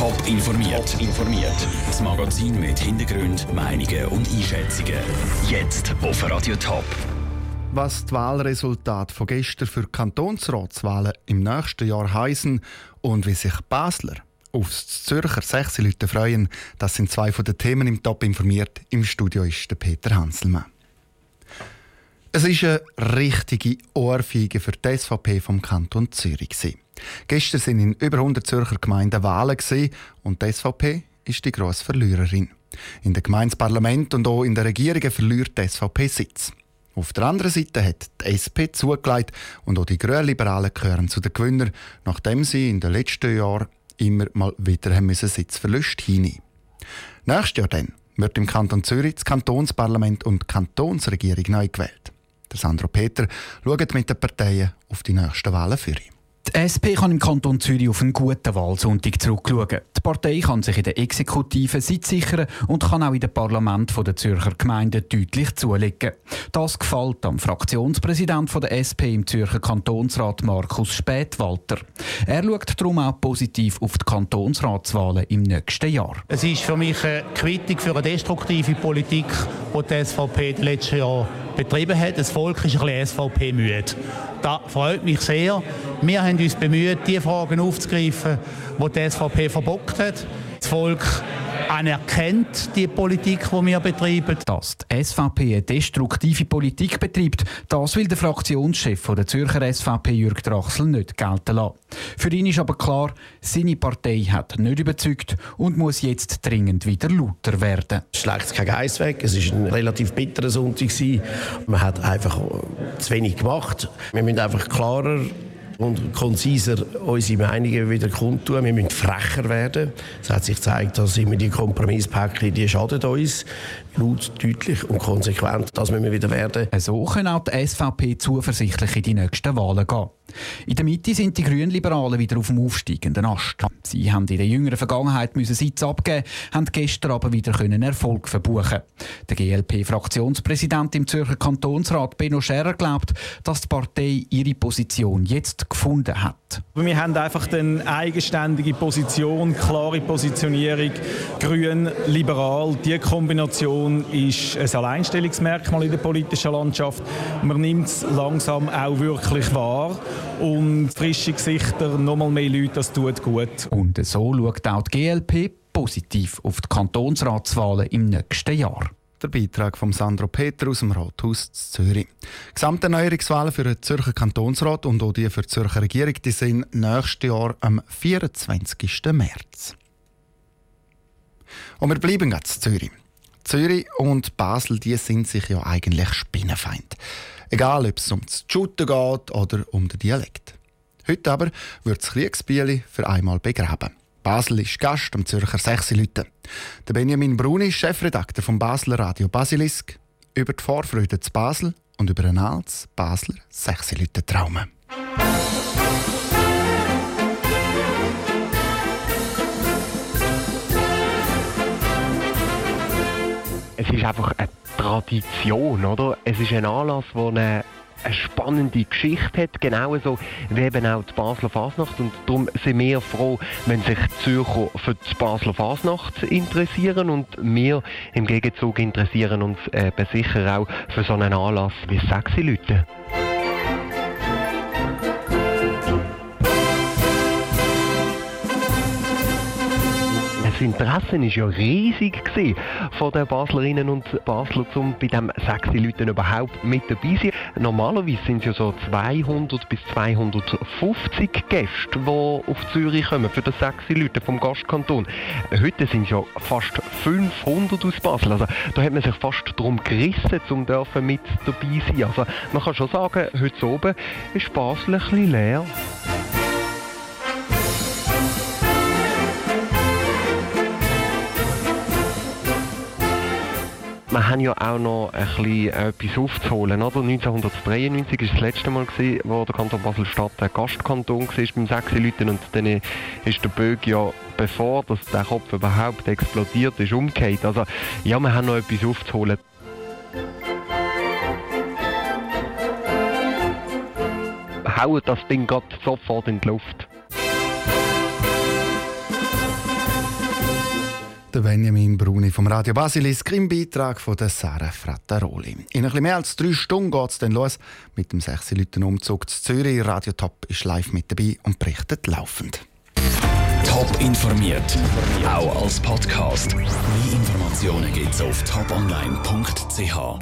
Top informiert. informiert. Das Magazin mit Hintergrund, Meinungen und Einschätzungen. Jetzt auf Radio Top. Was die Wahlresultate von gestern für Kantonsratswahlen im nächsten Jahr heißen und wie sich Basler aufs Zürcher sechs Leute freuen, das sind zwei von den Themen im Top informiert. Im Studio ist der Peter Hanselmann. Es ist eine richtige Ohrfeige für die SVP vom Kanton Zürich. Gestern sind in über 100 Zürcher Gemeinden Wahlen und die SVP ist die grosse Verliererin. In dem Gemeindeparlament und auch in der Regierung verliert die SVP Sitz. Auf der anderen Seite hat die SP zugelegt und auch die Grünliberalen gehören zu den Gewinnern, nachdem sie in den letzten Jahren immer mal wieder haben Sitzverlust hinnehmen Nächstes Jahr dann wird im Kanton Zürich das Kantonsparlament und die Kantonsregierung neu gewählt. Der Sandro Peter schaut mit den Parteien auf die nächsten Wahlen für ihn. Die SP kann im Kanton Zürich auf einen guten Wahlsonntag zurückschauen. Die Partei kann sich in der Exekutive Sitz sichern und kann auch in dem Parlament der Zürcher Gemeinden deutlich zulegen. Das gefällt am Fraktionspräsident der SP im Zürcher Kantonsrat Markus Spätwalter. Er schaut darum auch positiv auf die Kantonsratswahlen im nächsten Jahr. Es ist für mich eine Quittung für eine destruktive Politik, die die SVP in den letzten betrieben hat. Das Volk ist ein bisschen SVP-müde. Das freut mich sehr. Wir haben uns bemüht, die Fragen aufzugreifen, die die SVP verbockt hat. Das Volk anerkennt die Politik, die wir betreiben. Dass die SVP eine destruktive Politik betreibt, das will der Fraktionschef der Zürcher SVP Jürg Drachsel nicht gelten lassen. Für ihn ist aber klar, seine Partei hat nicht überzeugt und muss jetzt dringend wieder lauter werden. Es schlägt kein Geist weg. Es war ein relativ bitterer Sonntag. Man hat einfach zu wenig gemacht. Wir müssen einfach klarer und konziser unsere Meinungen wieder kundtun. Wir müssen frecher werden. Es hat sich gezeigt, dass immer die Kompromisspäckchen, die schaden uns. Laut, deutlich und konsequent, das müssen wir wieder werden. So können auch die SVP zuversichtlich in die nächsten Wahlen gehen. In der Mitte sind die Grünliberalen wieder auf dem aufsteigenden Ast. Sie haben in der jüngeren Vergangenheit müssen Sitz abgeben, haben gestern aber wieder können Erfolg verbuchen. Der GLP-Fraktionspräsident im Zürcher Kantonsrat Benno Scherer glaubt, dass die Partei ihre Position jetzt gefunden hat. Wir haben einfach eine eigenständige Position, klare Positionierung, grün, liberal. Die Kombination ist ein Alleinstellungsmerkmal in der politischen Landschaft. Man nimmt es langsam auch wirklich wahr und frische Gesichter, nochmal mehr Leute, das tut gut. Und so schaut auch die GLP positiv auf die Kantonsratswahlen im nächsten Jahr. Der Beitrag von Sandro Peter aus dem Rathaus Zürich. Gesamte Neuerungswahlen für den Zürcher Kantonsrat und auch die für die Zürcher Regierung die sind nächstes Jahr am 24. März. Und wir bleiben jetzt in Zürich. Zürich und Basel die sind sich ja eigentlich Spinnenfeind. Egal, ob es um das Shooten geht oder um den Dialekt. Heute aber wird das Kriegsbieli für einmal begraben. Basel ist Gast am Zürcher Sechsi-Lüten. Der Benjamin Bruni, Chefredakteur vom Basler Radio Basilisk, über die Vorfreude zu Basel und über ein altes Basler Sechsi-Lüten-Traum. Es ist einfach eine Tradition, oder? Es ist ein Anlass, der eine, eine spannende Geschichte hat, genauso wie eben auch die Basler Fasnacht. Und darum sind wir froh, wenn sich die Zürcher für die Basler Fasnacht interessieren und wir im Gegenzug interessieren uns eben sicher auch für so einen Anlass wie Sexy das Interesse war ja riesig von den Baslerinnen und Basler, um bei diesem sechs Leuten überhaupt mit dabei zu sein. Normalerweise sind es ja so 200 bis 250 Gäste, die auf Zürich kommen für die sechs Leute vom Gastkanton. Heute sind es ja fast 500 aus Basel. Also da hat man sich fast darum gerissen, um mit dabei zu sein. Also man kann schon sagen, heute oben ist Basel ein bisschen leer. Wir haben ja auch noch ein bisschen etwas aufzuholen. Oder? 1993 war das letzte Mal, gewesen, wo der Kanton Basel-Stadt ein Gastkanton war beim sechs Leuten und dann ist der Bög ja, bevor dass der Kopf überhaupt explodiert ist, umgekehrt. Also ja, wir haben noch etwas aufzuholen. Hauen das Ding gerade sofort in die Luft. Der Benjamin Bruni vom Radio Basilisk im Beitrag von der Sarah Frattaroli. In ein bisschen mehr als drei Stunden geht es dann los mit dem 6 Leuten Umzug zu Zürich. Radio Top ist live mit dabei und berichtet laufend. Top informiert, auch als Podcast. Mehr Informationen gibt's auf toponline.ch.